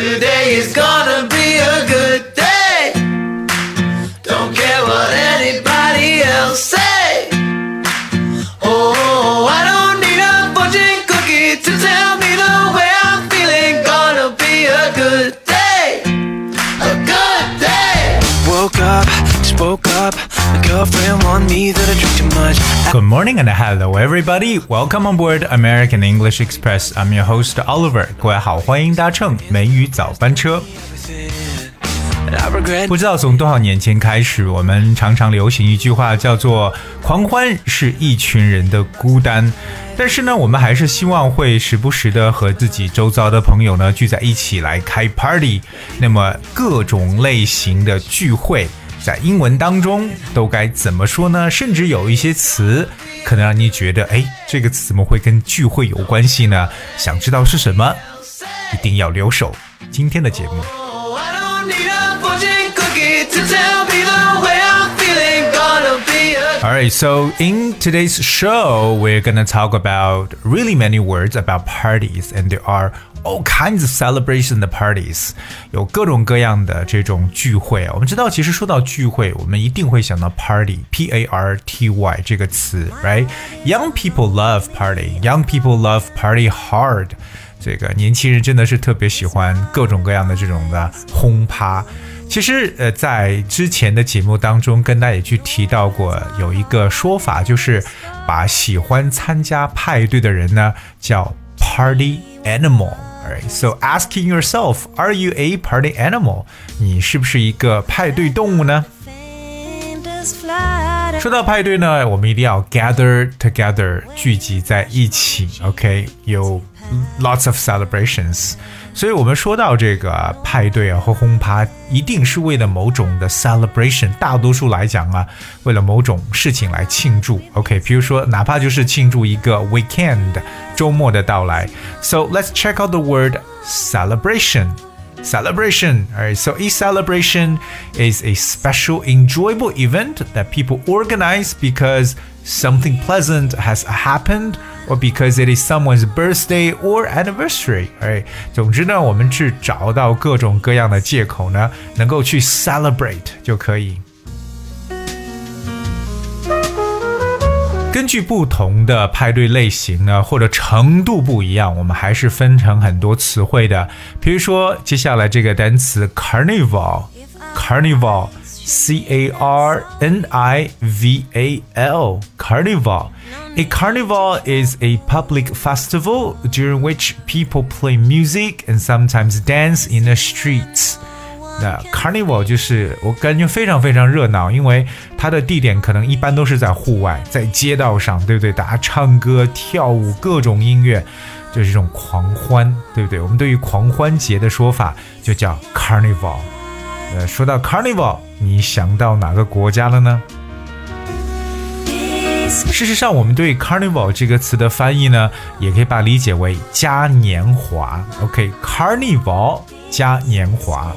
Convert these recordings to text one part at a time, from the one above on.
Today is gonna be a up. My girlfriend warned me that I drink too much. Good morning and hello everybody. Welcome on board American English Express. I'm your host Oliver. 各位好，欢迎搭乘美语早班车。不知道从多少年前开始，我们常常流行一句话，叫做“狂欢是一群人的孤单”。但是呢，我们还是希望会时不时的和自己周遭的朋友呢聚在一起来开 party。那么各种类型的聚会，在英文当中都该怎么说呢？甚至有一些词可能让你觉得，哎，这个词怎么会跟聚会有关系呢？想知道是什么，一定要留守今天的节目。 Oh, I don't need a fortune cookie to tell me the way I'm feeling. Gonna be a All right, so in today's show, we're gonna talk about really many words about parties, and there are all kinds of celebration and parties，有各种各样的这种聚会。我们知道，其实说到聚会，我们一定会想到 party，p a r t y 这个词，right？Young people love party. Young people love party hard. 这个年轻人真的是特别喜欢各种各样的这种的轰趴。其实，呃，在之前的节目当中，跟大家也去提到过，有一个说法，就是把喜欢参加派对的人呢叫 party animal。Alright, so asking yourself, are you a party animal？你是不是一个派对动物呢？说到派对呢，我们一定要 gather together，聚集在一起。OK，有 lots of celebrations。 所以我们说到这个派对啊或轰趴，一定是为了某种的 celebration。大多数来讲啊，为了某种事情来庆祝。OK，比如说哪怕就是庆祝一个 weekend 周末的到来。So let's check out the word celebration celebration. Alright, so a celebration is a special, enjoyable event that people organize because something pleasant has happened or because it is someone's birthday or anniversary. Alright，总之呢，我们去找到各种各样的借口呢，能够去 celebrate 就可以。根据不同的派对类型呢，或者程度不一样，我们还是分成很多词汇的。比如说，接下来这个单词 carnival，carnival，c a r n i v a l，carnival。A carnival is a public festival during which people play music and sometimes dance in the streets. 那 carnival 就是我感觉非常非常热闹，因为它的地点可能一般都是在户外，在街道上，对不对？大家唱歌、跳舞，各种音乐，就是这种狂欢，对不对？我们对于狂欢节的说法就叫 carnival。呃，说到 carnival， 你想到哪个国家了呢？事实上，我们对 carnival 这个词的翻译呢，也可以把它理解为嘉年华。OK，carnival、嘉年华。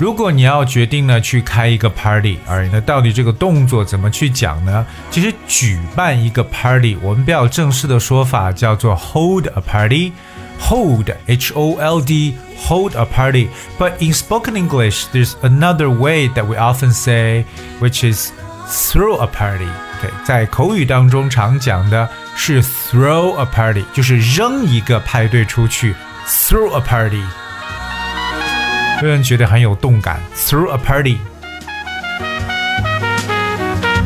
如果你要决定呢去开一个 party，而那到底这个动作怎么去讲呢？其实举办一个 party，我们比较正式的说法叫做 hold a party。Hold, H O L D, hold a party. But in spoken English, there's another way that we often say, which is throw a party. OK，在口语当中常讲的是 throw a party，就是扔一个派对出去，throw a party。让人觉得很有动感，throw a party。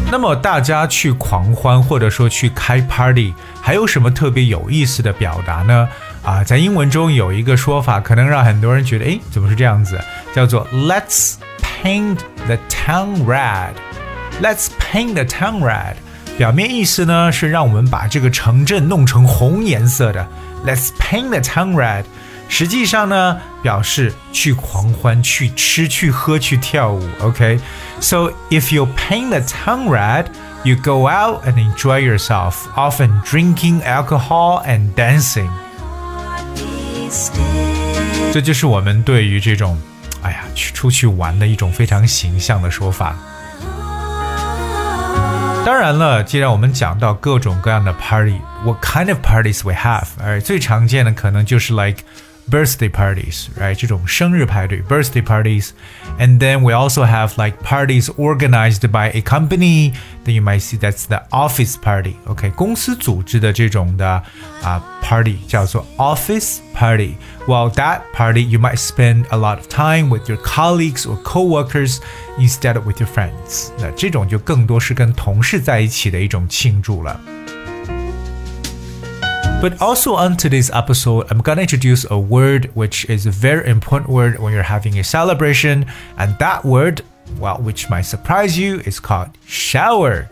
那么大家去狂欢或者说去开 party，还有什么特别有意思的表达呢？ 啊，在英文中有一个说法，可能让很多人觉得，诶，怎么是这样子？叫做 Let's paint the town red。Let's paint the town red。表面意思呢是让我们把这个城镇弄成红颜色的。Let's paint the town red。实际上呢，表示去狂欢、去吃、去喝、去跳舞。OK，so、if you paint the town red。You go out and enjoy yourself, often drinking alcohol and dancing. 这就是我们对于这种，哎呀，去出去玩的一种非常形象的说法。当然了，既然我们讲到各种各样的 party，what kind of parties we have。而最常见的可能就是 like birthday parties, right? 这种生日派对 birthday parties. And then we also have like parties organized by a company. Then you might see that's the office party. OK，公司组织的这种的啊、party 叫做 office party. Well, that party you might spend a lot of time with your colleagues or coworkers instead of with your friends. 那这种就更多是跟同事在一起的一种庆祝了。 but also on today's episode, I'm gonna introduce a word which is a very important word when you're having a celebration, and that word, well, which might surprise you, is called shower.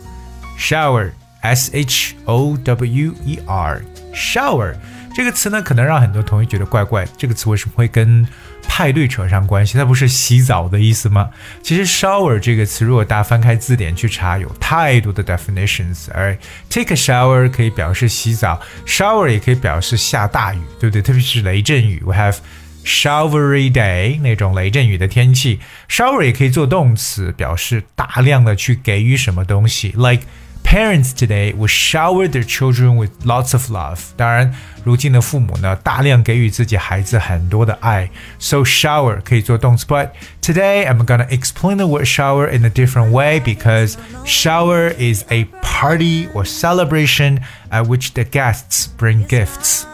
Shower, S H O W E R, shower. 这个词呢，可能让很多同学觉得怪怪。这个词为什么会跟 派对扯上关系？它不是洗澡的意思吗？其实 shower 这个词，如果大家翻开字典去查，有太多的 definitions。而 take a shower 可以表示洗澡，shower 也可以表示下大雨，对不对？特别是雷阵雨，we have showery day 那种雷阵雨的天气。shower 也可以做动词，表示大量的去给予什么东西，like。Parents today will shower their children with lots of love。当然，如今的父母呢，大量给予自己孩子很多的爱。So shower 可以做动词，but today I'm gonna explain the word shower in a different way because shower is a party or celebration at which the guests bring gifts.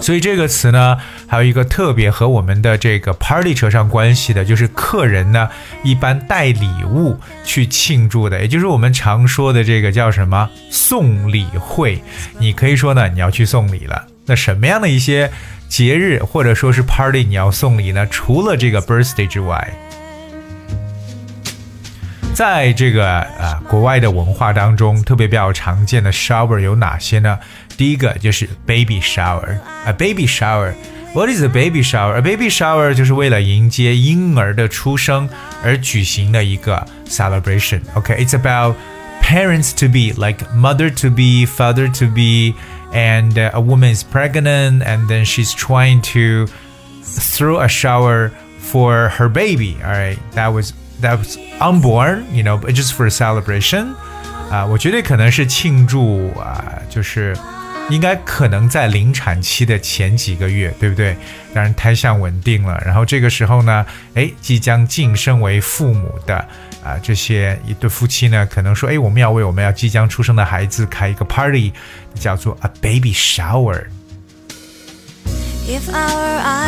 所以这个词呢，还有一个特别和我们的这个 party 扯上关系的，就是客人呢一般带礼物去庆祝的，也就是我们常说的这个叫什么送礼会。你可以说呢，你要去送礼了。那什么样的一些节日或者说是 party 你要送礼呢？除了这个 birthday 之外。在这个啊国外的文化当中，特别比较常见的 shower 有哪些呢？第一个就是 baby shower，啊 baby shower。What is a baby shower? A baby shower 就是为了迎接婴儿的出生而举行的一个 celebration. Okay, it's about parents to be, like mother to be, father to be, and uh, a woman is pregnant and then she's trying to throw a shower for her baby. All right, that was that was unborn, you know, but just for celebration. 啊、我觉得可能是庆祝啊、就是应该可能在临产期的前几个月，对不对？当然胎相稳定了，然后这个时候呢，哎，即将晋升为父母的啊、这些一对夫妻呢，可能说，哎，我们要为我们要即将出生的孩子开一个 party，叫做 a baby shower。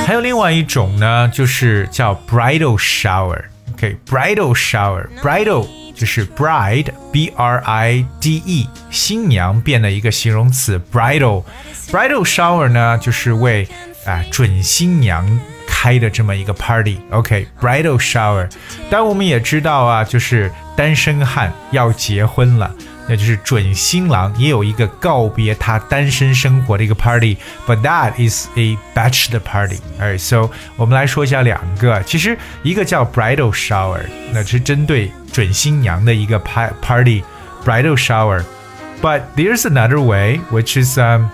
还有另外一种呢，就是叫 bridal shower。OK，bridal shower，bridal 就是 bride，b r i d e，新娘变的一个形容词 bridal。bridal shower 呢，就是为啊、准新娘开的这么一个 party。OK，bridal shower。当然我们也知道啊，就是单身汉要结婚了。那就是准新郎也有一个告别他单身生活的一个 party，but that is a bachelor party。Alright, so 我们来说一下两个，其实一个叫 bridal shower，那是针对准新娘的一个 pa- party，bridal shower。But there's another way, which is um,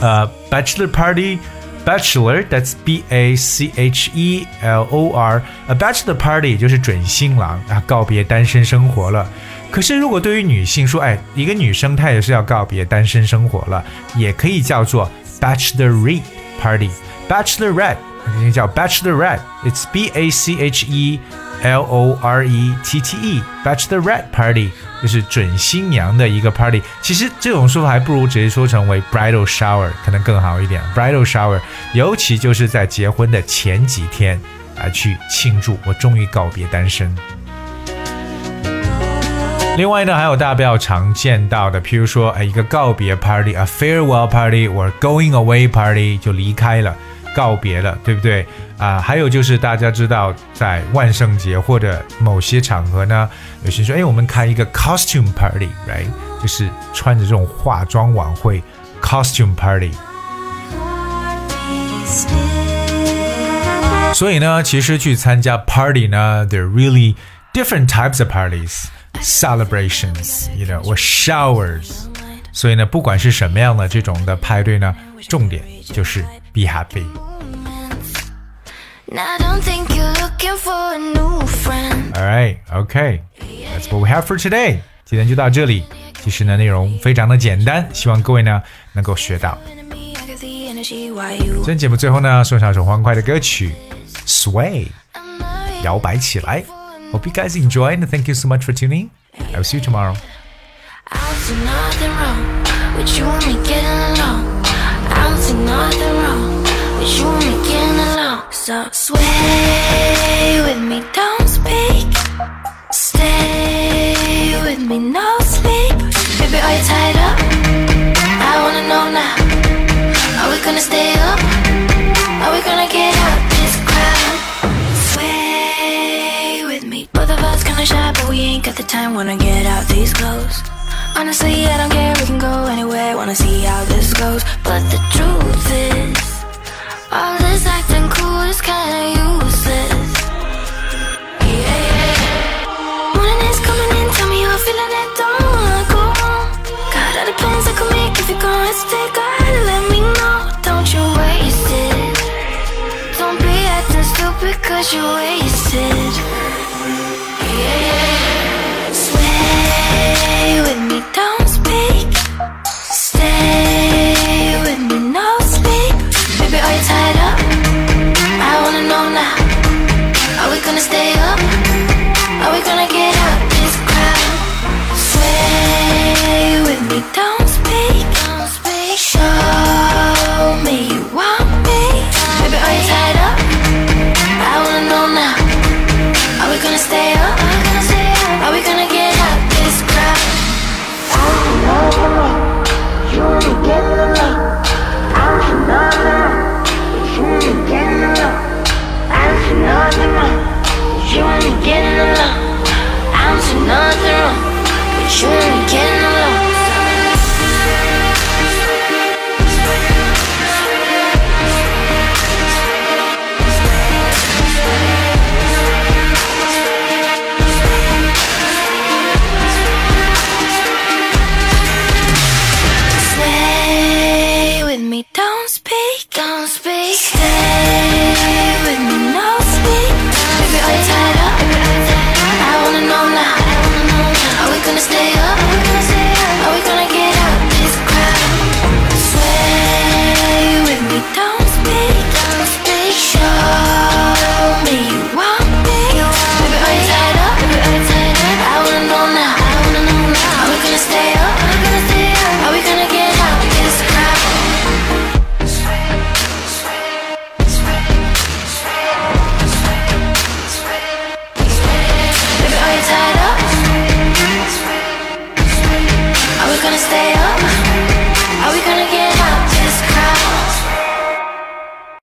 uh, bachelor party. Bachelor, that's B A C H E L O R. A bachelor party 就是准新郎啊，告别单身生活了。可是如果对于女性说，哎，一个女生她也是要告别单身生活了，也可以叫做 bachelorette party. Bachelorette 也叫 bachelorette. It's B A C H E L O R E T T E. Bachelorette party 就是准新娘的一个 party。其实这种说法还不如直接说成为 bridal shower 可能更好一点。bridal shower 尤其就是在结婚的前几天啊，去庆祝我终于告别单身。另外呢，还有大家比较常见到的，譬如说，哎，一个告别 party，a farewell party or going away party，就离开了，告别了，对不对？啊、还有就是大家知道，在万圣节或者某些场合呢，有些人说，哎，我们开一个 costume party，right，就是穿着这种化妆晚会 costume party。所以呢，其实去参加 party 呢，there are really different types of parties, celebrations, you know, or showers。所以呢，不管是什么样的这种的派对呢，重点就是 be happy。 Now I don't think you're looking for a new friend All right, okay, that's what we have for today。今天就到这里，记 其实呢内容非常的简单，希望各位呢能够学到。 enemy, I got the energy. Why you? 今天节目最后呢，送上一首欢快的歌曲《Sway》， I'm not 摇摆起来。Hope you guys enjoy and thank you so much for tuning. I'll see you tomorrow. I don't see nothing wrong with you and me getting along. I don't see nothing wrong with you me getting along. So sway with me, don't speak. Stay with me, no sleep. Baby, are you tied up? I wanna know now. Are we gonna stay up? Are we gonna get out this crowd? Sway with me. Both of us kinda shy, but we ain't got the time. Wanna get out these clothes. Honestly, I don't care. We can go anywhere. Wanna see how this goes. But the truth is, all this acting cool is kinda useless. Morning is coming in. Tell me feeling it. Don't go plans I could make if you're gonna stay. Gotta let me know. Don't you waste it. Don't be acting stupid cause you wasted. Stay